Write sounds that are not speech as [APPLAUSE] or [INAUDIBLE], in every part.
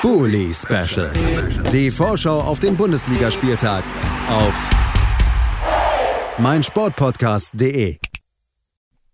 Bully Special. Die Vorschau auf den Bundesligaspieltag auf meinsportpodcast.de.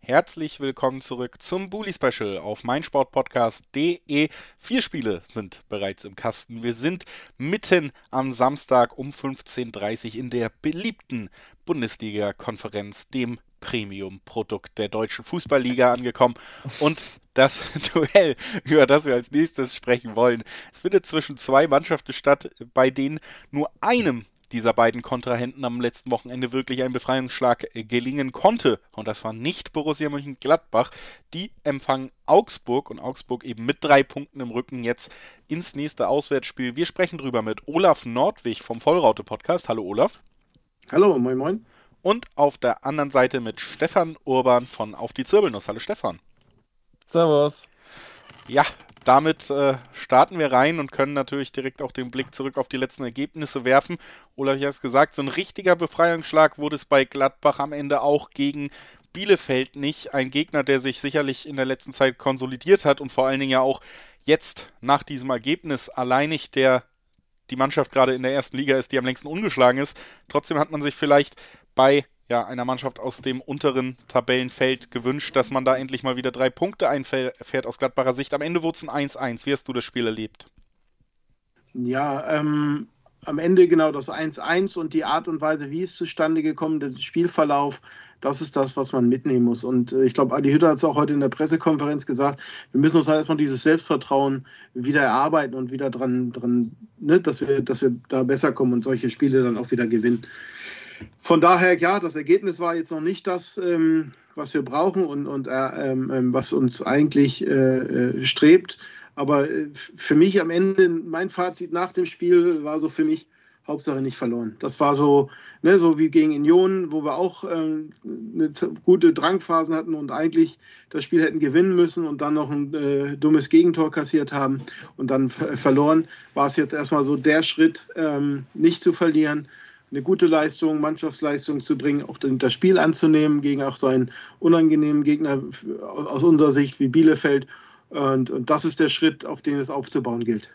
Herzlich willkommen zurück zum Bully Special auf meinsportpodcast.de. Vier Spiele sind bereits im Kasten. Wir sind mitten am Samstag um 15.30 Uhr in der beliebten Bundesliga-Konferenz, dem Premium-Produkt der deutschen Fußballliga angekommen. Und das [LAUGHS] Duell, über das wir als nächstes sprechen wollen, es findet zwischen zwei Mannschaften statt, bei denen nur einem dieser beiden Kontrahenten am letzten Wochenende wirklich ein Befreiungsschlag gelingen konnte. Und das war nicht Borussia Mönchengladbach. Die empfangen Augsburg und Augsburg eben mit drei Punkten im Rücken jetzt ins nächste Auswärtsspiel. Wir sprechen drüber mit Olaf Nordwig vom Vollraute Podcast. Hallo Olaf. Hallo, moin moin. Und auf der anderen Seite mit Stefan Urban von Auf die Zirbelnuss. Hallo Stefan. Servus. Ja, damit äh, starten wir rein und können natürlich direkt auch den Blick zurück auf die letzten Ergebnisse werfen. Olaf, ich habe es gesagt, so ein richtiger Befreiungsschlag wurde es bei Gladbach am Ende auch gegen Bielefeld nicht. Ein Gegner, der sich sicherlich in der letzten Zeit konsolidiert hat und vor allen Dingen ja auch jetzt nach diesem Ergebnis alleinig der die Mannschaft gerade in der ersten Liga ist, die am längsten ungeschlagen ist. Trotzdem hat man sich vielleicht bei ja, einer Mannschaft aus dem unteren Tabellenfeld gewünscht, dass man da endlich mal wieder drei Punkte einfährt aus Gladbacher Sicht. Am Ende wurde es ein 1-1. Wie hast du das Spiel erlebt? Ja, ähm, am Ende genau das 1-1 und die Art und Weise, wie es zustande gekommen ist, der Spielverlauf, das ist das, was man mitnehmen muss. Und äh, ich glaube, Adi Hütter hat es auch heute in der Pressekonferenz gesagt, wir müssen uns halt erstmal dieses Selbstvertrauen wieder erarbeiten und wieder dran, dran ne, dass, wir, dass wir da besser kommen und solche Spiele dann auch wieder gewinnen. Von daher, ja, das Ergebnis war jetzt noch nicht das, ähm, was wir brauchen und, und äh, ähm, was uns eigentlich äh, äh, strebt. Aber äh, für mich am Ende, mein Fazit nach dem Spiel war so für mich, Hauptsache nicht verloren. Das war so, ne, so wie gegen Union, wo wir auch ähm, eine gute Drangphasen hatten und eigentlich das Spiel hätten gewinnen müssen und dann noch ein äh, dummes Gegentor kassiert haben und dann verloren. War es jetzt erstmal so der Schritt, ähm, nicht zu verlieren eine gute Leistung, Mannschaftsleistung zu bringen, auch das Spiel anzunehmen gegen auch so einen unangenehmen Gegner aus unserer Sicht wie Bielefeld. Und, und das ist der Schritt, auf den es aufzubauen gilt.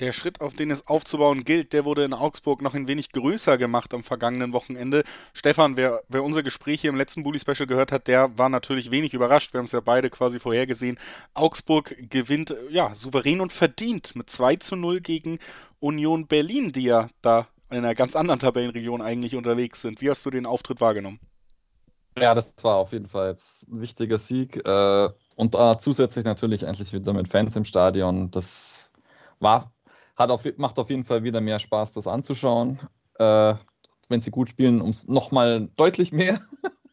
Der Schritt, auf den es aufzubauen gilt, der wurde in Augsburg noch ein wenig größer gemacht am vergangenen Wochenende. Stefan, wer, wer unser Gespräch hier im letzten Bully-Special gehört hat, der war natürlich wenig überrascht. Wir haben es ja beide quasi vorhergesehen. Augsburg gewinnt ja souverän und verdient mit 2 zu 0 gegen Union Berlin, die ja da in einer ganz anderen Tabellenregion eigentlich unterwegs sind. Wie hast du den Auftritt wahrgenommen? Ja, das war auf jeden Fall jetzt ein wichtiger Sieg. Äh, und äh, zusätzlich natürlich endlich wieder mit Fans im Stadion. Das war, hat auf, macht auf jeden Fall wieder mehr Spaß, das anzuschauen. Äh, wenn sie gut spielen, um nochmal deutlich mehr.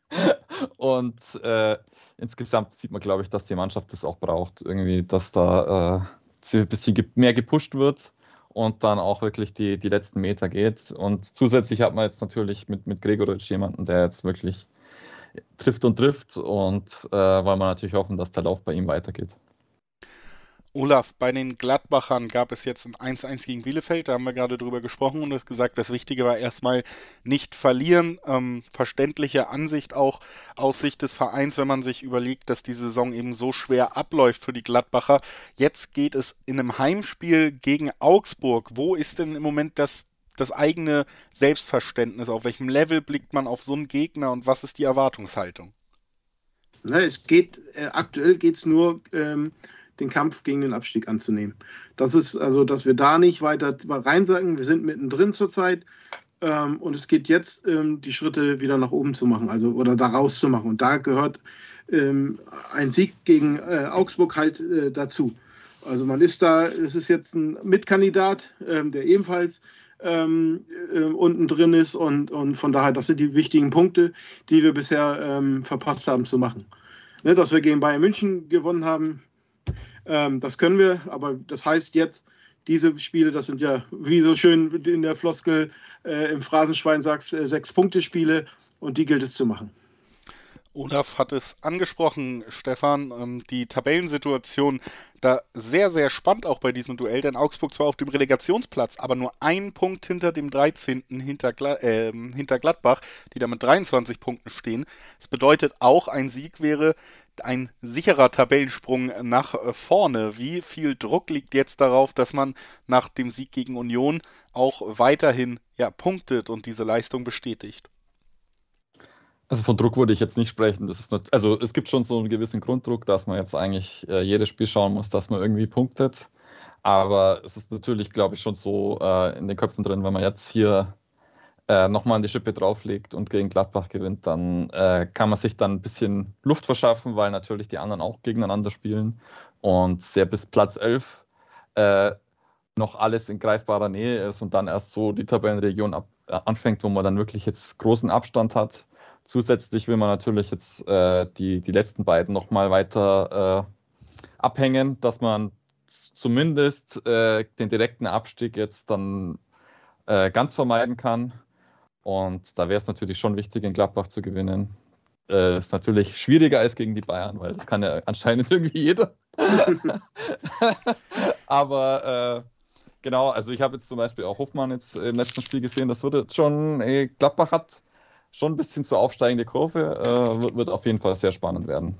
[LAUGHS] und äh, insgesamt sieht man, glaube ich, dass die Mannschaft das auch braucht. Irgendwie, dass da ein bisschen mehr gepusht wird und dann auch wirklich die, die letzten Meter geht. Und zusätzlich hat man jetzt natürlich mit, mit Gregoritsch jemanden, der jetzt wirklich trifft und trifft und äh, weil man natürlich hoffen, dass der Lauf bei ihm weitergeht. Olaf, bei den Gladbachern gab es jetzt ein 1-1 gegen Bielefeld, da haben wir gerade drüber gesprochen und gesagt, das Wichtige war erstmal nicht verlieren. Ähm, verständliche Ansicht auch aus Sicht des Vereins, wenn man sich überlegt, dass die Saison eben so schwer abläuft für die Gladbacher. Jetzt geht es in einem Heimspiel gegen Augsburg. Wo ist denn im Moment das, das eigene Selbstverständnis? Auf welchem Level blickt man auf so einen Gegner und was ist die Erwartungshaltung? Na, es geht, äh, aktuell geht es nur. Ähm den Kampf gegen den Abstieg anzunehmen. Das ist also, dass wir da nicht weiter reinsacken. Wir sind mittendrin zurzeit. Ähm, und es geht jetzt, ähm, die Schritte wieder nach oben zu machen, also oder da rauszumachen. Und da gehört ähm, ein Sieg gegen äh, Augsburg halt äh, dazu. Also man ist da, es ist jetzt ein Mitkandidat, ähm, der ebenfalls ähm, äh, unten drin ist und, und von daher, das sind die wichtigen Punkte, die wir bisher ähm, verpasst haben zu machen. Ne, dass wir gegen Bayern München gewonnen haben, ähm, das können wir, aber das heißt jetzt, diese Spiele, das sind ja, wie so schön in der Floskel äh, im Phrasenschwein sagst, äh, sechs Punkte Spiele und die gilt es zu machen. Olaf hat es angesprochen, Stefan, ähm, die Tabellensituation da sehr, sehr spannend auch bei diesem Duell, denn Augsburg zwar auf dem Relegationsplatz, aber nur ein Punkt hinter dem 13. hinter, äh, hinter Gladbach, die da mit 23 Punkten stehen. Das bedeutet auch, ein Sieg wäre ein sicherer Tabellensprung nach vorne. Wie viel Druck liegt jetzt darauf, dass man nach dem Sieg gegen Union auch weiterhin ja, punktet und diese Leistung bestätigt? Also von Druck würde ich jetzt nicht sprechen. Das ist nicht, also es gibt schon so einen gewissen Grunddruck, dass man jetzt eigentlich äh, jedes Spiel schauen muss, dass man irgendwie punktet. Aber es ist natürlich, glaube ich, schon so äh, in den Köpfen drin, wenn man jetzt hier äh, nochmal an die Schippe drauflegt und gegen Gladbach gewinnt, dann äh, kann man sich dann ein bisschen Luft verschaffen, weil natürlich die anderen auch gegeneinander spielen und sehr bis Platz 11 äh, noch alles in greifbarer Nähe ist und dann erst so die Tabellenregion ab, äh, anfängt, wo man dann wirklich jetzt großen Abstand hat. Zusätzlich will man natürlich jetzt äh, die, die letzten beiden nochmal weiter äh, abhängen, dass man zumindest den direkten Abstieg jetzt dann ganz vermeiden kann. Und da wäre es natürlich schon wichtig, in Gladbach zu gewinnen. Äh, ist natürlich schwieriger als gegen die Bayern, weil das kann ja anscheinend [LAUGHS] irgendwie jeder. [LAUGHS] Aber äh, genau, also ich habe jetzt zum Beispiel auch Hofmann jetzt im letzten Spiel gesehen, das wird schon, ey, Gladbach hat schon ein bisschen zu aufsteigende Kurve, äh, wird, wird auf jeden Fall sehr spannend werden.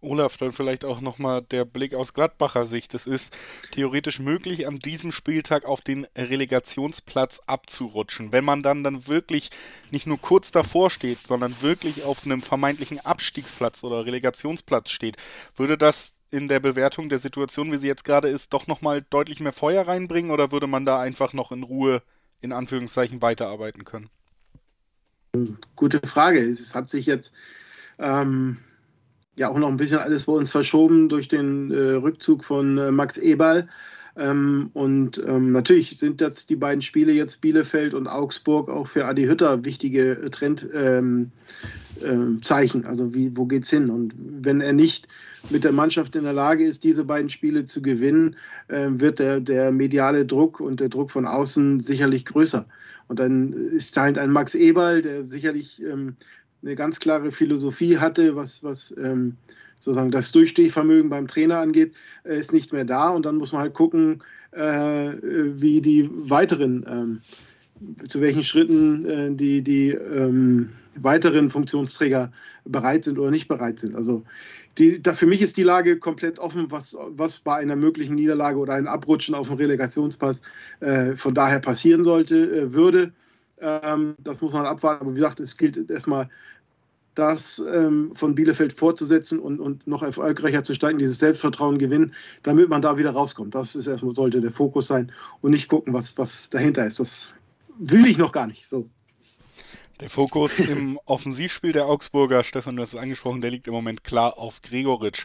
Olaf, dann vielleicht auch nochmal der Blick aus Gladbacher Sicht. Es ist theoretisch möglich, an diesem Spieltag auf den Relegationsplatz abzurutschen. Wenn man dann, dann wirklich nicht nur kurz davor steht, sondern wirklich auf einem vermeintlichen Abstiegsplatz oder Relegationsplatz steht, würde das in der Bewertung der Situation, wie sie jetzt gerade ist, doch nochmal deutlich mehr Feuer reinbringen oder würde man da einfach noch in Ruhe, in Anführungszeichen, weiterarbeiten können? Gute Frage. Es hat sich jetzt ähm, ja auch noch ein bisschen alles bei uns verschoben durch den äh, Rückzug von äh, Max Eberl. Ähm, und ähm, natürlich sind das die beiden Spiele jetzt Bielefeld und Augsburg auch für Adi Hütter wichtige äh, Trendzeichen. Ähm, äh, also wie, wo geht's hin? Und wenn er nicht mit der Mannschaft in der Lage ist, diese beiden Spiele zu gewinnen, äh, wird der, der mediale Druck und der Druck von außen sicherlich größer. Und dann ist halt ein Max Eberl, der sicherlich ähm, eine ganz klare Philosophie hatte, was, was ähm, sozusagen das Durchstehvermögen beim Trainer angeht, äh, ist nicht mehr da. Und dann muss man halt gucken, äh, wie die weiteren, ähm, zu welchen Schritten äh, die, die ähm, weiteren Funktionsträger bereit sind oder nicht bereit sind. Also die, da, für mich ist die Lage komplett offen, was, was bei einer möglichen Niederlage oder einem Abrutschen auf dem Relegationspass äh, von daher passieren sollte, äh, würde. Ähm, das muss man abwarten. Aber wie gesagt, es gilt erstmal, das ähm, von Bielefeld fortzusetzen und, und noch erfolgreicher zu steigen, dieses Selbstvertrauen gewinnen, damit man da wieder rauskommt. Das ist erstmal, sollte der Fokus sein und nicht gucken, was, was dahinter ist. Das will ich noch gar nicht. So. Der Fokus im [LAUGHS] Offensivspiel der Augsburger, Stefan, du hast es angesprochen, der liegt im Moment klar auf Gregoritsch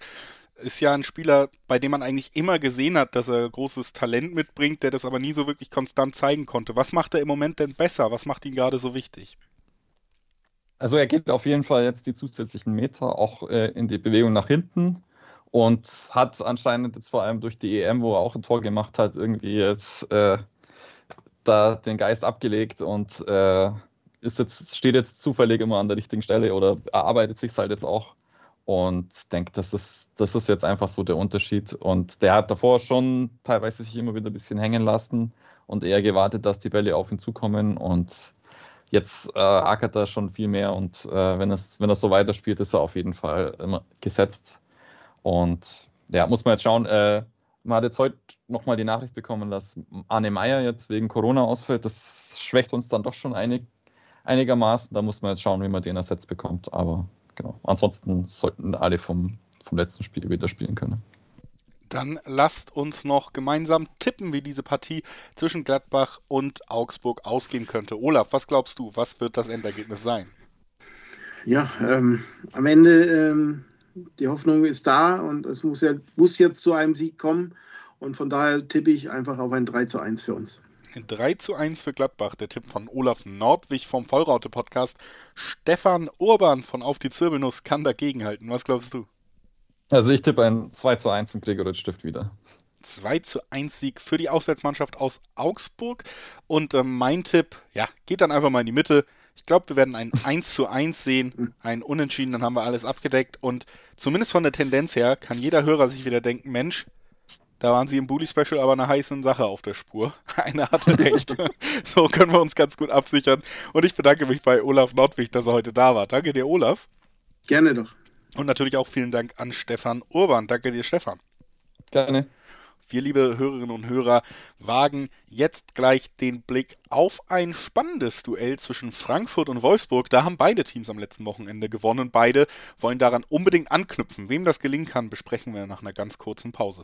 ist ja ein Spieler, bei dem man eigentlich immer gesehen hat, dass er großes Talent mitbringt, der das aber nie so wirklich konstant zeigen konnte. Was macht er im Moment denn besser? Was macht ihn gerade so wichtig? Also er geht auf jeden Fall jetzt die zusätzlichen Meter auch äh, in die Bewegung nach hinten und hat anscheinend jetzt vor allem durch die EM, wo er auch ein Tor gemacht hat, irgendwie jetzt äh, da den Geist abgelegt und äh, ist jetzt, steht jetzt zufällig immer an der richtigen Stelle oder erarbeitet sich halt jetzt auch und denke, das ist, das ist jetzt einfach so der Unterschied. Und der hat davor schon teilweise sich immer wieder ein bisschen hängen lassen und eher gewartet, dass die Bälle auf ihn zukommen. Und jetzt äh, ackert er schon viel mehr. Und äh, wenn, es, wenn er so weiterspielt, ist er auf jeden Fall immer gesetzt. Und ja, muss man jetzt schauen. Äh, man hat jetzt heute nochmal die Nachricht bekommen, dass Arne Meyer jetzt wegen Corona ausfällt. Das schwächt uns dann doch schon einig, einigermaßen. Da muss man jetzt schauen, wie man den ersetzt bekommt. Aber genau. Ansonsten sollten alle vom, vom letzten Spiel wieder spielen können. Dann lasst uns noch gemeinsam tippen, wie diese Partie zwischen Gladbach und Augsburg ausgehen könnte. Olaf, was glaubst du? Was wird das Endergebnis sein? Ja, ähm, am Ende ähm, die Hoffnung ist da und es muss, ja, muss jetzt zu einem Sieg kommen. Und von daher tippe ich einfach auf ein 3 zu 1 für uns. 3 zu 1 für Gladbach, der Tipp von Olaf Nordwig vom Vollraute-Podcast. Stefan Urban von Auf die Zirbelnuss kann dagegenhalten. Was glaubst du? Also ich tippe ein 2 zu 1 im Gregoritsch-Stift wieder. 2 zu 1 Sieg für die Auswärtsmannschaft aus Augsburg. Und äh, mein Tipp, ja, geht dann einfach mal in die Mitte. Ich glaube, wir werden ein [LAUGHS] 1 zu 1 sehen, ein Unentschieden, dann haben wir alles abgedeckt. Und zumindest von der Tendenz her kann jeder Hörer sich wieder denken, Mensch, da waren sie im Bully Special aber eine heiße Sache auf der Spur. [LAUGHS] Einer hatte recht. [LAUGHS] so können wir uns ganz gut absichern. Und ich bedanke mich bei Olaf Nordwig, dass er heute da war. Danke dir, Olaf. Gerne doch. Und natürlich auch vielen Dank an Stefan Urban. Danke dir, Stefan. Gerne. Wir, liebe Hörerinnen und Hörer, wagen jetzt gleich den Blick auf ein spannendes Duell zwischen Frankfurt und Wolfsburg. Da haben beide Teams am letzten Wochenende gewonnen. Beide wollen daran unbedingt anknüpfen. Wem das gelingen kann, besprechen wir nach einer ganz kurzen Pause.